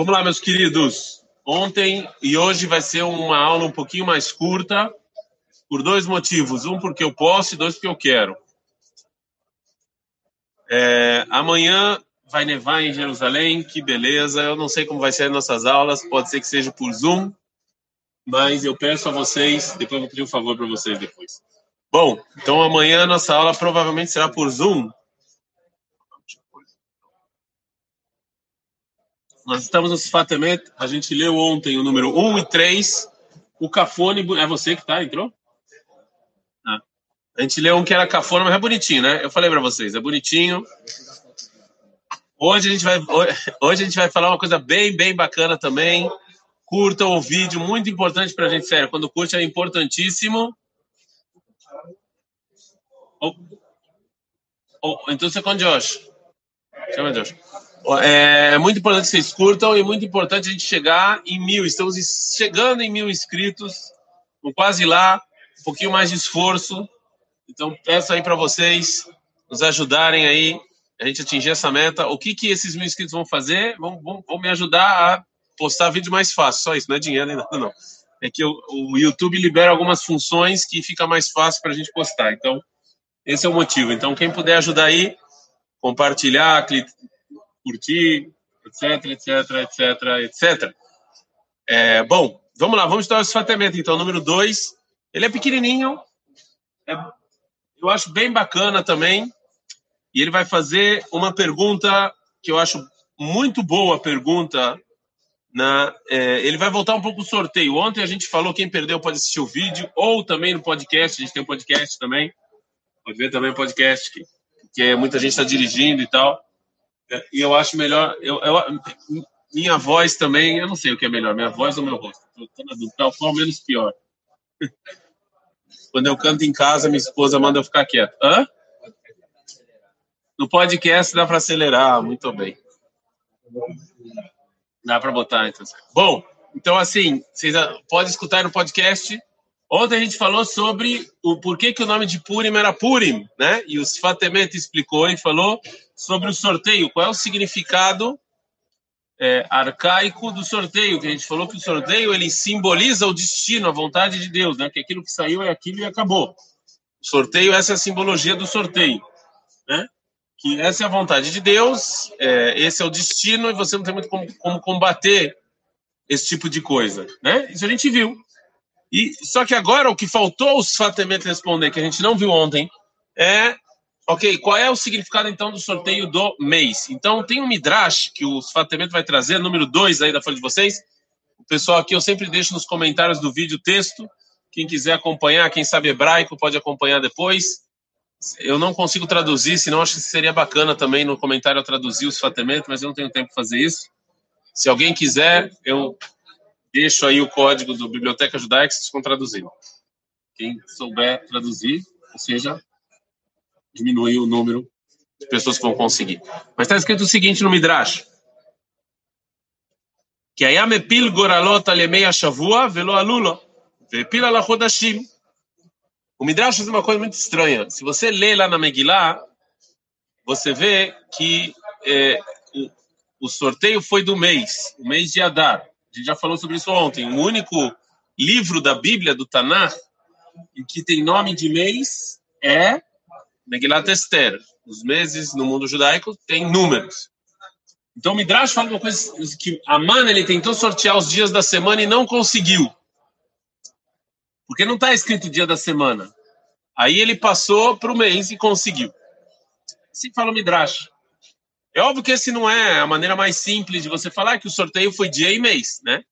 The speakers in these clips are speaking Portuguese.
Vamos lá, meus queridos. Ontem e hoje vai ser uma aula um pouquinho mais curta, por dois motivos. Um, porque eu posso, e dois, porque eu quero. É, amanhã vai nevar em Jerusalém, que beleza. Eu não sei como vai ser as nossas aulas, pode ser que seja por Zoom, mas eu peço a vocês, depois vou pedir um favor para vocês depois. Bom, então amanhã a nossa aula provavelmente será por Zoom. Nós estamos no Sfatemet, a gente leu ontem o número 1 e 3. O Cafone, é você que tá, entrou? Ah. A gente leu um que era cafona, mas é bonitinho, né? Eu falei para vocês, é bonitinho. Hoje a gente vai hoje a gente vai falar uma coisa bem, bem bacana também. Curta o vídeo, muito importante para a gente, sério. Quando curte é importantíssimo. Oh. Oh, então você com Josh. Chama Josh. É muito importante que vocês curtam e muito importante a gente chegar em mil. Estamos chegando em mil inscritos, quase lá, um pouquinho mais de esforço. Então peço aí para vocês nos ajudarem aí a gente atingir essa meta. O que que esses mil inscritos vão fazer? Vão, vão, vão me ajudar a postar vídeo mais fácil. Só isso, não é dinheiro nem nada, não. É que o, o YouTube libera algumas funções que fica mais fácil para a gente postar. Então esse é o motivo. Então, quem puder ajudar aí, compartilhar, curtir, etc, etc, etc, etc. É, bom, vamos lá, vamos estudar o esfatamento, então. Número 2, ele é pequenininho, é, eu acho bem bacana também, e ele vai fazer uma pergunta que eu acho muito boa pergunta. Na, é, ele vai voltar um pouco o sorteio. Ontem a gente falou, quem perdeu pode assistir o vídeo, ou também no podcast, a gente tem um podcast também, Pode ver também o podcast, que, que muita gente está dirigindo e tal. E eu acho melhor. Eu, eu, minha voz também, eu não sei o que é melhor, minha voz ou meu rosto. Estou na dúvida, tal qual menos pior. Quando eu canto em casa, minha esposa manda eu ficar quieto. Hã? No podcast dá para acelerar, muito bem. Dá para botar, então. Bom, então assim, vocês podem escutar no podcast Ontem a gente falou sobre o porquê que o nome de Purim era Purim, né? E o Sfatemet explicou e falou sobre o sorteio, qual é o significado é, arcaico do sorteio, que a gente falou que o sorteio ele simboliza o destino, a vontade de Deus, né? Que aquilo que saiu é aquilo e acabou. O sorteio, essa é a simbologia do sorteio, né? Que essa é a vontade de Deus, é, esse é o destino e você não tem muito como, como combater esse tipo de coisa, né? Isso a gente viu. E só que agora o que faltou os Fatemet responder, que a gente não viu ontem, é ok, qual é o significado então do sorteio do mês? Então tem um Midrash que o Fatemet vai trazer, número 2 aí da folha de vocês. O pessoal aqui eu sempre deixo nos comentários do vídeo o texto. Quem quiser acompanhar, quem sabe hebraico, pode acompanhar depois. Eu não consigo traduzir, senão acho que seria bacana também no comentário eu traduzir os Fatemet, mas eu não tenho tempo para fazer isso. Se alguém quiser, eu Deixo aí o código do Biblioteca Judaica, vocês vão traduzir. Quem souber traduzir, ou seja, diminui o número de pessoas que vão conseguir. Mas está escrito o seguinte no Midrash. Que aí mepil goralot alemei a shavua velo alulo. Vepil alachodashim. O Midrash faz uma coisa muito estranha. Se você lê lá na Megillah, você vê que é, o, o sorteio foi do mês, o mês de Adar. A gente já falou sobre isso ontem. O único livro da Bíblia, do Tanakh, que tem nome de mês é Megilat Esther. Os meses no mundo judaico têm números. Então, Midrash fala uma coisa que Aman ele tentou sortear os dias da semana e não conseguiu. Porque não está escrito dia da semana. Aí ele passou para o mês e conseguiu. Assim fala o Midrash. É óbvio que esse não é a maneira mais simples de você falar que o sorteio foi dia e mês, né?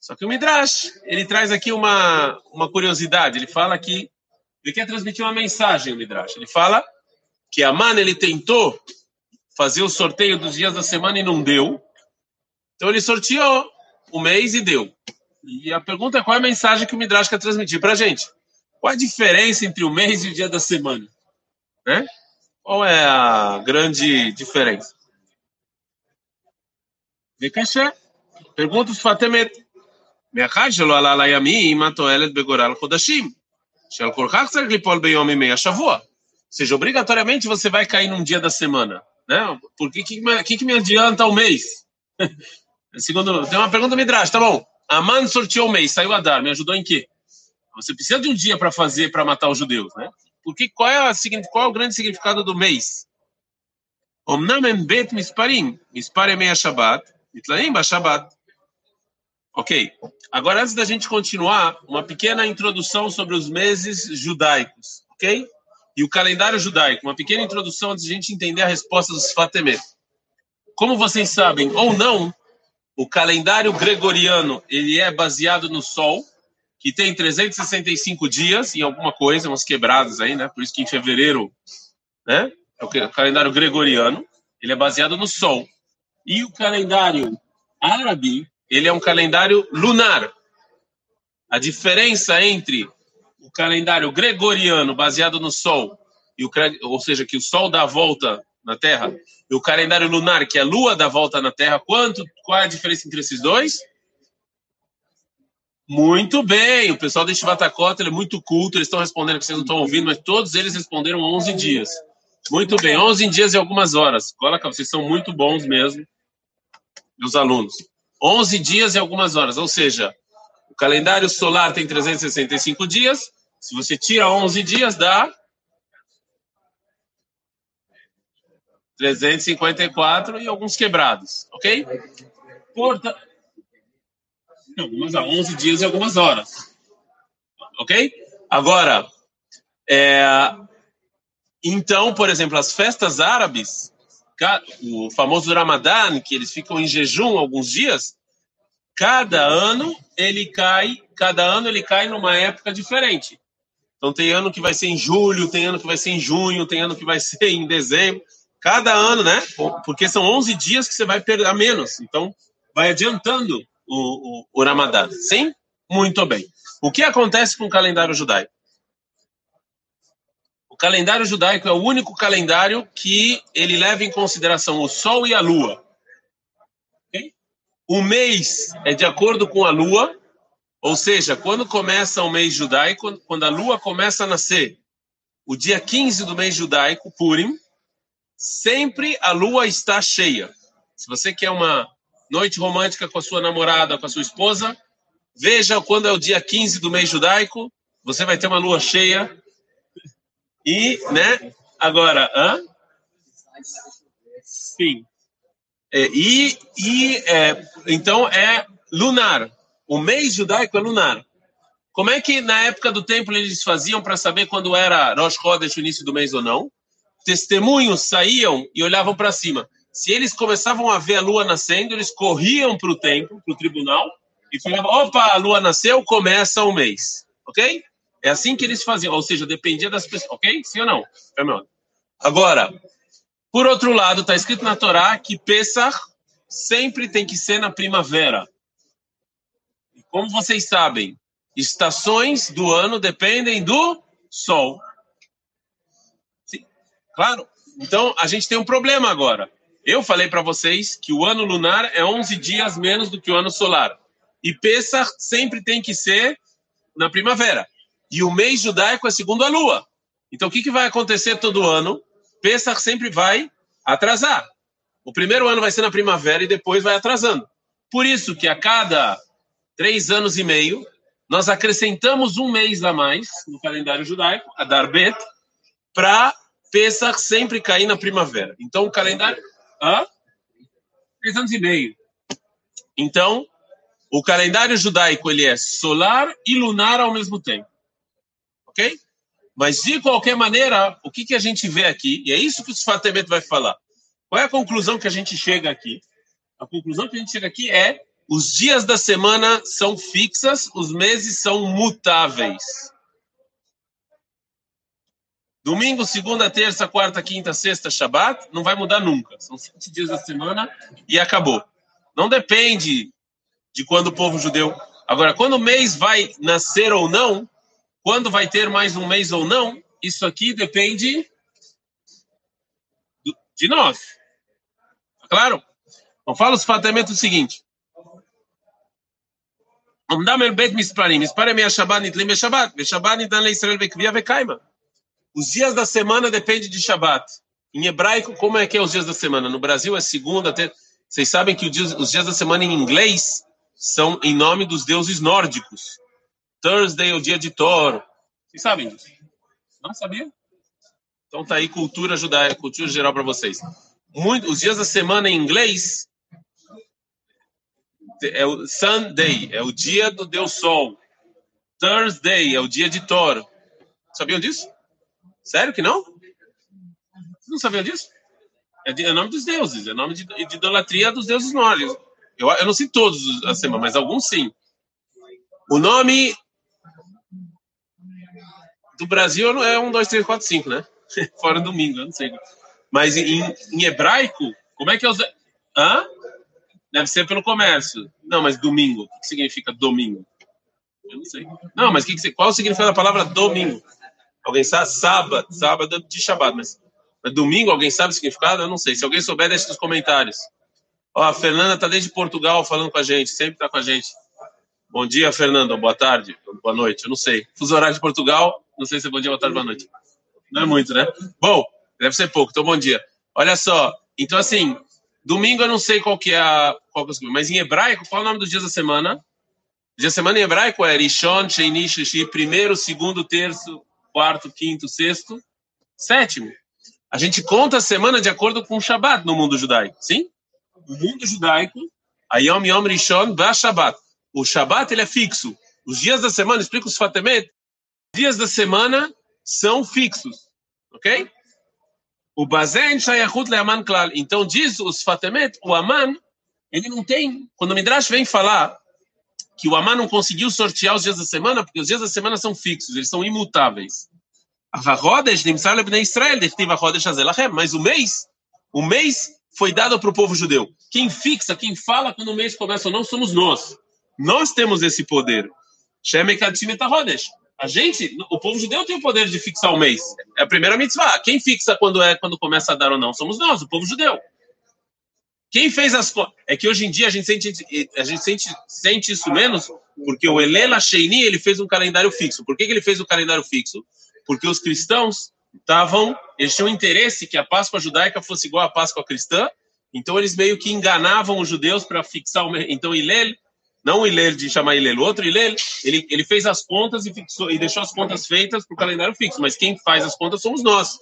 Só que o Midrash, ele traz aqui uma, uma curiosidade. Ele fala que ele quer transmitir uma mensagem, o Midrash. Ele fala que a Man, ele tentou fazer o sorteio dos dias da semana e não deu. Então ele sorteou o mês e deu. E a pergunta é qual é a mensagem que o Midrash quer transmitir para gente? Qual a diferença entre o mês e o dia da semana? Né? Qual é a grande diferença? וקשה. pergunta שפת אמת. מאחר שלא עלה על הימים, התועלת בגורל חודשים, שעל כל כך צריך ליפול ביום ימי השבוע. Ou seja, obrigatoriamente você vai cair num dia da semana. Né? Por que, que, que, que me adianta o mês? Segundo, tem uma pergunta do Midrash, tá bom. Aman sorteou o mês, saiu a dar, me ajudou em quê? Você precisa de um dia para fazer, para matar os judeus, né? Porque qual é, a, qual é o grande significado do mês? Omnam bet misparim, mispar meia Shabbat, mitlaim ba Shabbat. Ok. Agora, antes da gente continuar, uma pequena introdução sobre os meses judaicos, ok? E o calendário judaico, uma pequena introdução antes de a gente entender a resposta dos Fatemet. Como vocês sabem ou não, o calendário gregoriano ele é baseado no Sol, que tem 365 dias em alguma coisa, umas quebradas aí, né? Por isso que em fevereiro, né? É o calendário gregoriano, ele é baseado no Sol. E o calendário árabe, ele é um calendário lunar. A diferença entre o calendário gregoriano baseado no Sol, e o, ou seja, que o Sol dá a volta na Terra, e o calendário lunar, que é a Lua dá a volta na Terra, quanto, qual é a diferença entre esses dois? Muito bem, o pessoal da Estivatacota é muito culto, eles estão respondendo que vocês não estão ouvindo, mas todos eles responderam 11 dias. Muito bem, 11 dias e algumas horas. Coloca, vocês são muito bons mesmo, meus alunos. 11 dias e algumas horas, ou seja, o calendário solar tem 365 dias, se você tira 11 dias, dá 354 e alguns quebrados, ok? Porta, algumas a 11 dias e algumas horas. Ok? Agora, é, então, por exemplo, as festas árabes, o famoso Ramadã, que eles ficam em jejum alguns dias, cada ano ele cai, cada ano ele cai numa época diferente. Então tem ano que vai ser em julho, tem ano que vai ser em junho, tem ano que vai ser em dezembro. Cada ano, né? Porque são 11 dias que você vai perder a menos. Então vai adiantando o, o, o Ramadã. Sim? Muito bem. O que acontece com o calendário judaico? Calendário judaico é o único calendário que ele leva em consideração o Sol e a Lua. O mês é de acordo com a Lua, ou seja, quando começa o mês judaico, quando a Lua começa a nascer, o dia 15 do mês judaico, Purim, sempre a Lua está cheia. Se você quer uma noite romântica com a sua namorada, com a sua esposa. Veja quando é o dia 15 do mês judaico, você vai ter uma lua cheia. E, né? Agora, hã? Sim. É, e e é, então é lunar. O mês judaico é lunar. Como é que na época do templo eles faziam para saber quando era Rosh Chodesh, o início do mês ou não? Testemunhos saíam e olhavam para cima. Se eles começavam a ver a lua nascendo, eles corriam para o templo, para o tribunal, e falavam: opa, a lua nasceu, começa o mês. Ok? É assim que eles faziam, ou seja, dependia das pessoas. Ok? Sim ou não? Agora, por outro lado, está escrito na Torá que Pesach sempre tem que ser na primavera. E como vocês sabem, estações do ano dependem do sol. Sim, claro. Então, a gente tem um problema agora. Eu falei para vocês que o ano lunar é 11 dias menos do que o ano solar. E Pesach sempre tem que ser na primavera. E o mês judaico é segundo a lua. Então, o que, que vai acontecer todo ano? Pesach sempre vai atrasar. O primeiro ano vai ser na primavera e depois vai atrasando. Por isso que a cada três anos e meio, nós acrescentamos um mês a mais no calendário judaico, a Darbet, para Pesach sempre cair na primavera. Então, o calendário Hã? Três anos e meio. Então, o calendário judaico ele é solar e lunar ao mesmo tempo. Ok? Mas, de qualquer maneira, o que, que a gente vê aqui, e é isso que o Sfatemet vai falar. Qual é a conclusão que a gente chega aqui? A conclusão que a gente chega aqui é os dias da semana são fixas, os meses são mutáveis. Domingo, segunda, terça, quarta, quinta, sexta, Shabat, não vai mudar nunca. São sete dias da semana e acabou. Não depende de quando o povo judeu. Agora, quando o mês vai nascer ou não, quando vai ter mais um mês ou não? Isso aqui depende de nós. Tá claro? Então fala os fatamento o seguinte. É os dias da semana dependem de Shabat. Em hebraico, como é que é os dias da semana? No Brasil é segunda, terça. Vocês sabem que os dias da semana em inglês são em nome dos deuses nórdicos. Thursday é o dia de Thor. Vocês sabem disso? Não sabia? Então tá aí cultura judaica, cultura geral para vocês. Muito, os dias da semana em inglês é o Sunday, é o dia do Deus Sol. Thursday é o dia de Thor. Sabiam disso? Sério que não? Vocês não sabiam disso? É, de, é nome dos deuses, é nome de, de idolatria dos deuses nórdicos. Eu, eu não sei todos a semana, mas alguns sim. O nome do Brasil é um, dois, três, quatro, cinco, né? Fora domingo, eu não sei. Mas em, em hebraico, como é que é os. Hã? Deve ser pelo comércio. Não, mas domingo. O que significa domingo? Eu não sei. Não, mas que que, qual o significado da palavra domingo? Alguém sabe? Sábado. Sábado de Shabbat. Mas, mas domingo, alguém sabe o significado? Eu não sei. Se alguém souber, deixe nos comentários. Ó, a Fernanda está desde Portugal falando com a gente. Sempre está com a gente. Bom dia, Fernanda. Boa tarde. Boa noite. Eu não sei. Fuso horário de Portugal. Não sei se é bom dia, boa tarde, boa noite. Não é muito, né? Bom, deve ser pouco. Então, bom dia. Olha só. Então, assim, domingo eu não sei qual que é a... Qual que é mas em hebraico, qual é o nome dos dias da semana? Dia da semana em hebraico é Rishon, Sheini, Shishi, primeiro, segundo, terço, quarto, quinto, sexto, sétimo. A gente conta a semana de acordo com o Shabat no mundo judaico, sim? O mundo judaico, Ayom Yom Rishon, Ba Shabat. O Shabat ele é fixo. Os dias da semana, explica os Fatemet, dias da semana são fixos, ok? O Bazen Shayachut Leaman Klal. Então diz os Fatemet, o Aman, ele não tem. Quando o Midrash vem falar que o Aman não conseguiu sortear os dias da semana, porque os dias da semana são fixos, eles são imutáveis. Mas o mês, o mês foi dado para o povo judeu. Quem fixa, quem fala quando o mês começa ou não, somos nós. Nós temos esse poder. A gente, o povo judeu tem o poder de fixar o mês. É a primeira mitzvah. Quem fixa quando é quando começa a dar ou não? Somos nós, o povo judeu. Quem fez as coisas? É que hoje em dia a gente sente, a gente sente, sente isso menos porque o Elela Sheini ele fez um calendário fixo. Por que, que ele fez o um calendário fixo? Porque os cristãos estavam, eles tinham interesse que a Páscoa judaica fosse igual à Páscoa cristã. Então eles meio que enganavam os judeus para fixar o então Ilel não o Ilel de chamar Ilel, o outro Ilel, ele, ele fez as contas e, fixou, e deixou as contas feitas para o calendário fixo, mas quem faz as contas somos nós,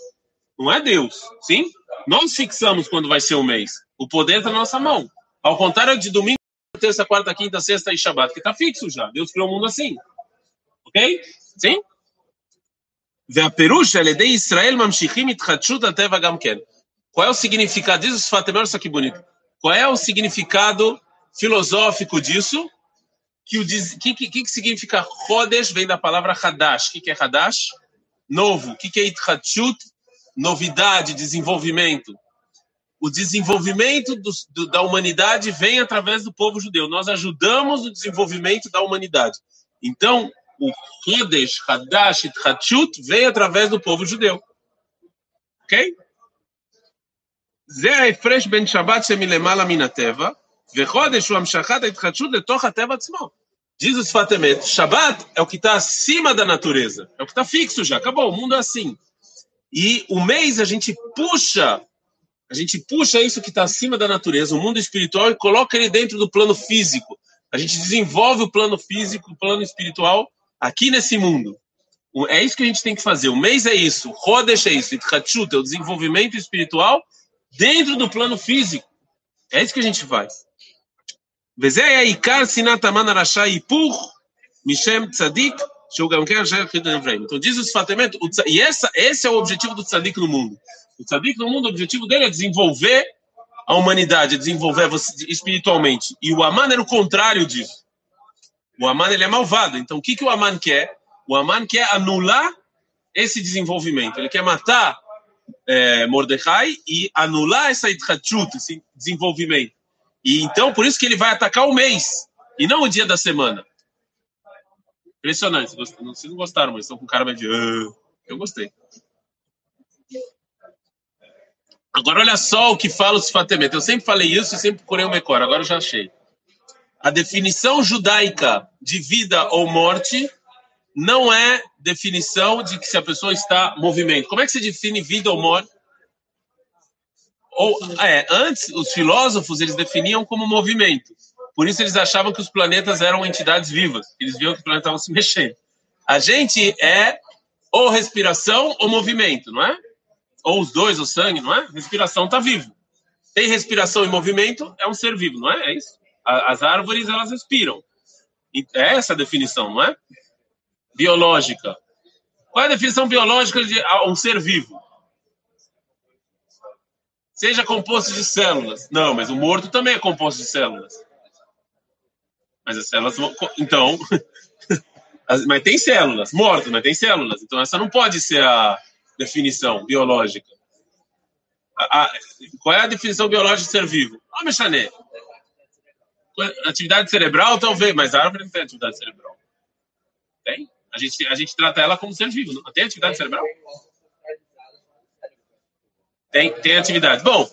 não é Deus, sim? Nós fixamos quando vai ser o mês, o poder está na nossa mão. Ao contrário de domingo, terça, quarta, quinta, sexta e Shabat, que está fixo já, Deus criou o mundo assim, ok? Sim? והפירוש על ידי ישראל ממשיכים התחדשות הטבע גם כן. Qual é o significado disso? Fatemel, isso aqui bonito. Qual é o significado filosófico disso, que o que, que, que significa Chodesh vem da palavra Hadash. O que, que é Hadash? Novo. O que, que é Itchachut? Novidade, desenvolvimento. O desenvolvimento do, do, da humanidade vem através do povo judeu. Nós ajudamos o desenvolvimento da humanidade. Então, o Chodesh, Hadash, Itchachut vem através do povo judeu. Ok? זה ההפרש בין שבת שמלמעלה מן הטבע וחודש הוא המשכת ההתחדשות לתוך הטבע עצמו. Diz os Fatemet, Shabbat é o que está acima da natureza, é o que está fixo já, acabou, o mundo é assim. E o mês a gente puxa, a gente puxa isso que está acima da natureza, o mundo espiritual, e coloca ele dentro do plano físico. A gente desenvolve o plano físico, o plano espiritual aqui nesse mundo. É isso que a gente tem que fazer. O mês é isso, Rodesh é isso, Itchachut é o desenvolvimento espiritual dentro do plano físico. É isso que a gente faz. וזה היה עיקר שנאת המן הרשע היפוך משם צדיק, שהוא גם כן אשר חידון אברהם. Então diz os fatamento, e essa, esse é o objetivo do tzadik no mundo. O tzadik no mundo, o objetivo dele é desenvolver a humanidade, desenvolver você espiritualmente. E o Aman era o contrário disso. O Aman ele é malvado. Então o que, que o Aman quer? O Aman quer anular esse desenvolvimento. Ele quer matar é, Mordecai e anular essa itchachut, esse desenvolvimento. E então, por isso que ele vai atacar o mês, e não o dia da semana. Impressionante. Vocês não gostaram, mas estão com cara de... Uh, eu gostei. Agora, olha só o que fala os Fatemet. Eu sempre falei isso e sempre procurei o Mecor. Agora eu já achei. A definição judaica de vida ou morte não é definição de que se a pessoa está movimento. Como é que se define vida ou morte? Ou é, antes os filósofos eles definiam como movimento. Por isso eles achavam que os planetas eram entidades vivas. Eles viam que o planeta estava se mexendo. A gente é ou respiração ou movimento, não é? Ou os dois, o sangue, não é? Respiração está vivo. Tem respiração e movimento, é um ser vivo, não é? É isso. As árvores, elas respiram. É essa a definição, não é? Biológica. Qual é a definição biológica de um ser vivo? Seja composto de células. Não, mas o morto também é composto de células. Mas as células. Então. mas tem células. Morto, mas tem células. Então essa não pode ser a definição biológica. A, a, qual é a definição biológica de ser vivo? Ah, Mechané. Atividade cerebral, talvez, mas a árvore não tem atividade cerebral. Tem? A gente, a gente trata ela como ser vivo. Não tem atividade cerebral? Tem, tem atividade. Bom,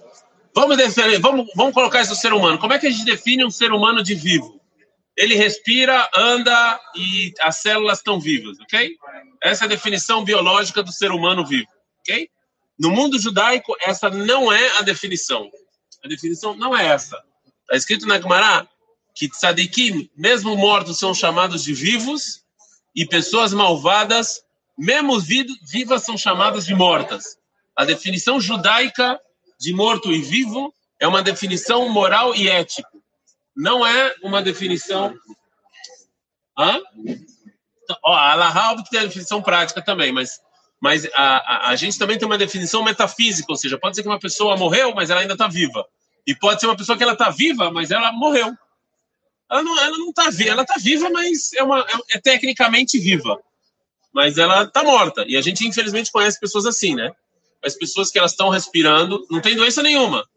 vamos, definir, vamos, vamos colocar isso no ser humano. Como é que a gente define um ser humano de vivo? Ele respira, anda e as células estão vivas, ok? Essa é a definição biológica do ser humano vivo, ok? No mundo judaico, essa não é a definição. A definição não é essa. Está escrito na Gemara que tzadikim, mesmo mortos, são chamados de vivos e pessoas malvadas, mesmo vivas, são chamadas de mortas. A definição judaica de morto e vivo é uma definição moral e ética. Não é uma definição. Hã? Ó, a Allahá tem a definição prática também, mas, mas a, a, a, gente também tem uma definição metafísica, ou seja, pode ser que uma pessoa morreu, mas ela ainda está viva. E pode ser uma pessoa que ela está viva, mas ela morreu. Ela não, ela não está viva, ela está viva, mas é, uma, é, é tecnicamente viva. Mas ela está morta. E a gente, infelizmente, conhece pessoas assim, né? as pessoas que elas estão respirando, não tem doença nenhuma.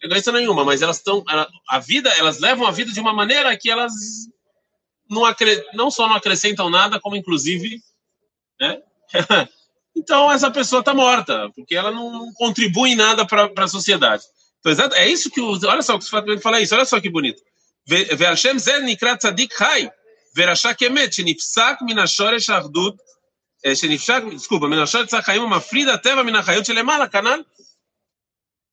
Tem doença nenhuma, mas elas estão. A vida, elas levam a vida de uma maneira que elas não, acre, não só não acrescentam nada, como inclusive. Né? então essa pessoa está morta, porque ela não contribui em nada para a sociedade. Então, exato, é isso que. Olha só que o Sfatman fala isso, olha só que bonito. Ve'ashem zer nikrat tzadik hai, verashak minashoresh ardut השורש האחדות שנפשק, desculpa, מנשל צר חיים ומפריד הטבע מן החיות שלמעלה, canal.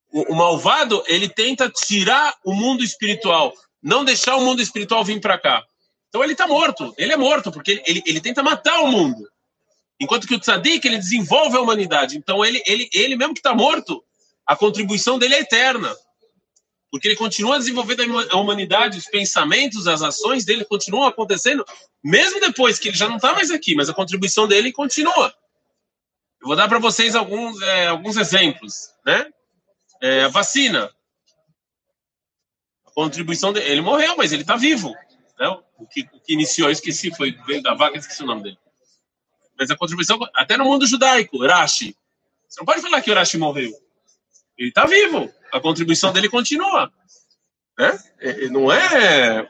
O, o malvado, ele tenta tirar o mundo espiritual, não deixar o mundo espiritual vir para cá. Então ele está morto, ele é morto, porque ele, ele, ele, tenta matar o mundo. Enquanto que o tzadik, ele desenvolve a humanidade. Então ele, ele, ele mesmo que está morto, a contribuição dele é eterna porque ele continua desenvolvendo a humanidade, os pensamentos, as ações dele continuam acontecendo, mesmo depois que ele já não está mais aqui, mas a contribuição dele continua. Eu vou dar para vocês alguns, é, alguns exemplos, né? É, a vacina. A contribuição dele, ele morreu, mas ele está vivo. Né? O, que, o que iniciou, eu esqueci, foi veio da vaca, esqueci o nome dele. Mas a contribuição, até no mundo judaico, Rashi. Você não pode falar que o Rashi morreu. Ele está vivo a contribuição dele continua. Né? Não é.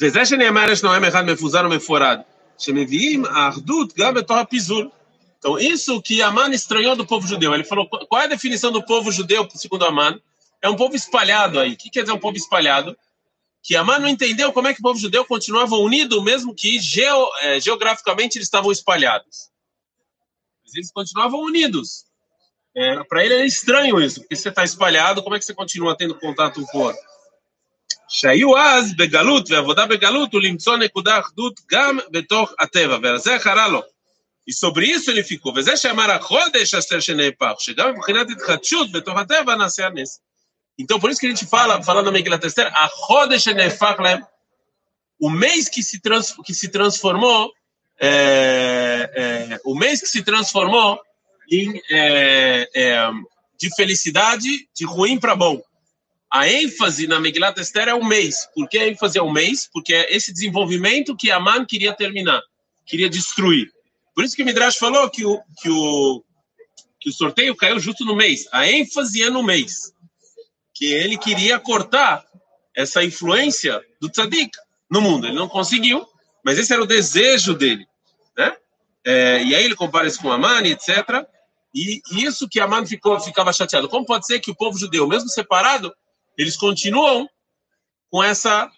וזה שנאמר יש נואם אחד מפוזר ומפורד, שמביאים האחדות גם בתוך הפיזור. Então, isso que Aman estranhou do povo judeu. Ele falou, qual é a definição do povo judeu, segundo Aman? É um povo espalhado aí. O que quer dizer um povo espalhado? Que Aman não entendeu como é que o povo judeu continuava unido, mesmo que geo, é, geograficamente eles estavam espalhados eles continuavam unidos. É, Para ele era estranho isso, porque você está espalhado, como é que você continua tendo contato com o outro? שהיו אז בגלות ועבודה בגלות הוא למצוא נקודה אחדות גם בתוך הטבע, ועל זה חרה לו. E sobre isso ele ficou, וזה שאמר החודש אסתר שנהפך, שגם מבחינת התחדשות בתוך הטבע נעשה הנס. Então, por isso que a gente fala, falando na Megilat Esther, a Chodesh Nefach, o mês que se, trans, que se transformou é, é, o mês que se transformou em, é, é de felicidade, de ruim para bom. A ênfase na Megilat Esther é o mês. Por que a ênfase é o mês? Porque é esse desenvolvimento que Aman queria terminar, queria destruir. Por isso que o Midrash falou que o, que o, que o sorteio caiu justo no mês. A ênfase é no mês. Que ele queria cortar essa influência do tzadik no mundo. Ele não conseguiu, mas esse era o desejo dele, né? É, e aí ele compara isso com Amani, etc. E, isso que Amani ficou, ficava chateado. Como pode ser que o povo judeu, mesmo separado, eles continuam com essa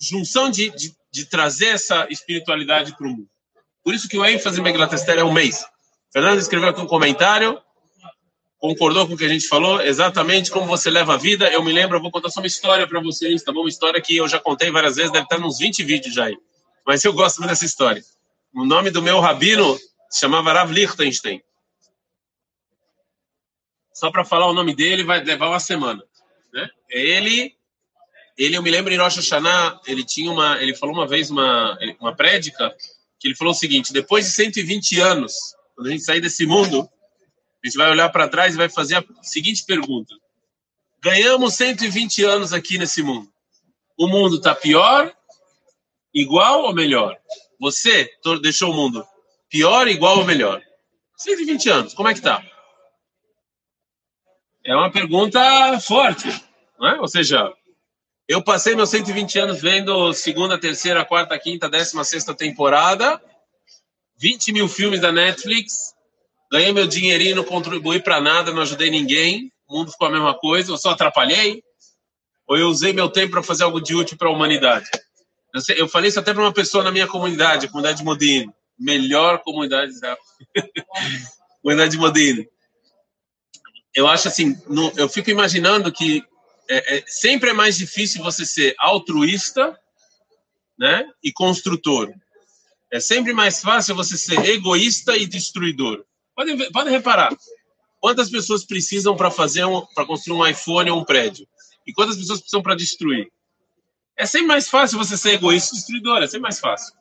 junção de, de, de trazer essa espiritualidade para o mundo? Por isso que o ênfase em Megillat Esther é um mês. Fernando escreveu aqui um comentário, concordou com o que a gente falou, exatamente como você leva a vida. Eu me lembro, eu vou contar só uma história para vocês, tá bom? Uma história que eu já contei várias vezes, deve estar nos 20 vídeos já aí. Mas eu gosto muito dessa história. O nome do meu rabino se chamava Rav Lichtenstein. Só para falar o nome dele vai levar uma semana. Né? Ele, ele, eu me lembro em Rosh Hashanah, ele tinha uma, ele falou uma vez uma, uma prédica que ele falou o seguinte: depois de 120 anos, quando a gente sair desse mundo, a gente vai olhar para trás e vai fazer a seguinte pergunta: ganhamos 120 anos aqui nesse mundo. O mundo está pior, igual ou melhor? Você deixou o mundo pior, igual ou melhor? 120 anos, como é que tá? É uma pergunta forte, não é? Ou seja, eu passei meus 120 anos vendo segunda, terceira, quarta, quinta, décima, sexta temporada, 20 mil filmes da Netflix, ganhei meu dinheirinho, não contribuí para nada, não ajudei ninguém, o mundo ficou a mesma coisa, eu só atrapalhei, ou eu usei meu tempo para fazer algo de útil para a humanidade? Eu, falei isso até para uma pessoa na minha comunidade, a comunidade de melhor comunidade, comunidade de. Eu acho assim, no, eu fico imaginando que é, é, sempre é mais difícil você ser altruísta, né, e construtor. É sempre mais fácil você ser egoísta e destruidor. Podem, podem reparar. Quantas pessoas precisam para fazer um, para construir um iPhone ou um prédio? E quantas pessoas precisam para destruir? É sempre mais fácil você ser egoísta e destruidor, é sempre mais fácil.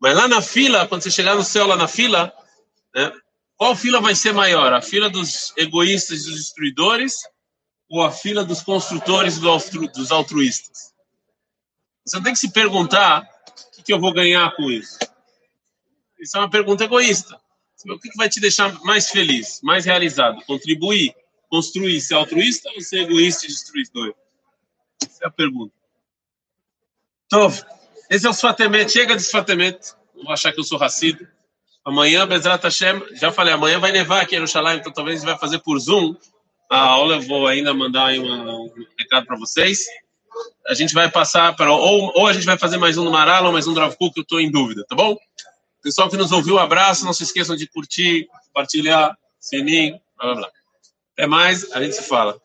Mas lá na fila, quando você chegar no céu lá na fila, né, qual fila vai ser maior? A fila dos egoístas e dos destruidores ou a fila dos construtores e dos altruístas? Você tem que se perguntar o que eu vou ganhar com isso. Isso é uma pergunta egoísta. O que vai te deixar mais feliz, mais realizado? Contribuir, construir, ser altruísta ou ser egoísta e destruidor? Essa é a pergunta. Então, esse é o Sfatemet. Chega de Sfatemet. Vou achar que eu sou racido. Amanhã, Bezrat Hashem, já falei, amanhã vai nevar aqui em Jerusalém, então talvez a gente vai fazer por Zoom. A aula eu vou ainda mandar aí uma, um recado para vocês. A gente vai passar para. Ou, ou a gente vai fazer mais um no Marala ou mais um do Rav Kuk, eu estou em dúvida, tá bom? Pessoal que nos ouviu, um abraço. Não se esqueçam de curtir, compartilhar, sininho, blá blá blá. Até mais, a gente se fala.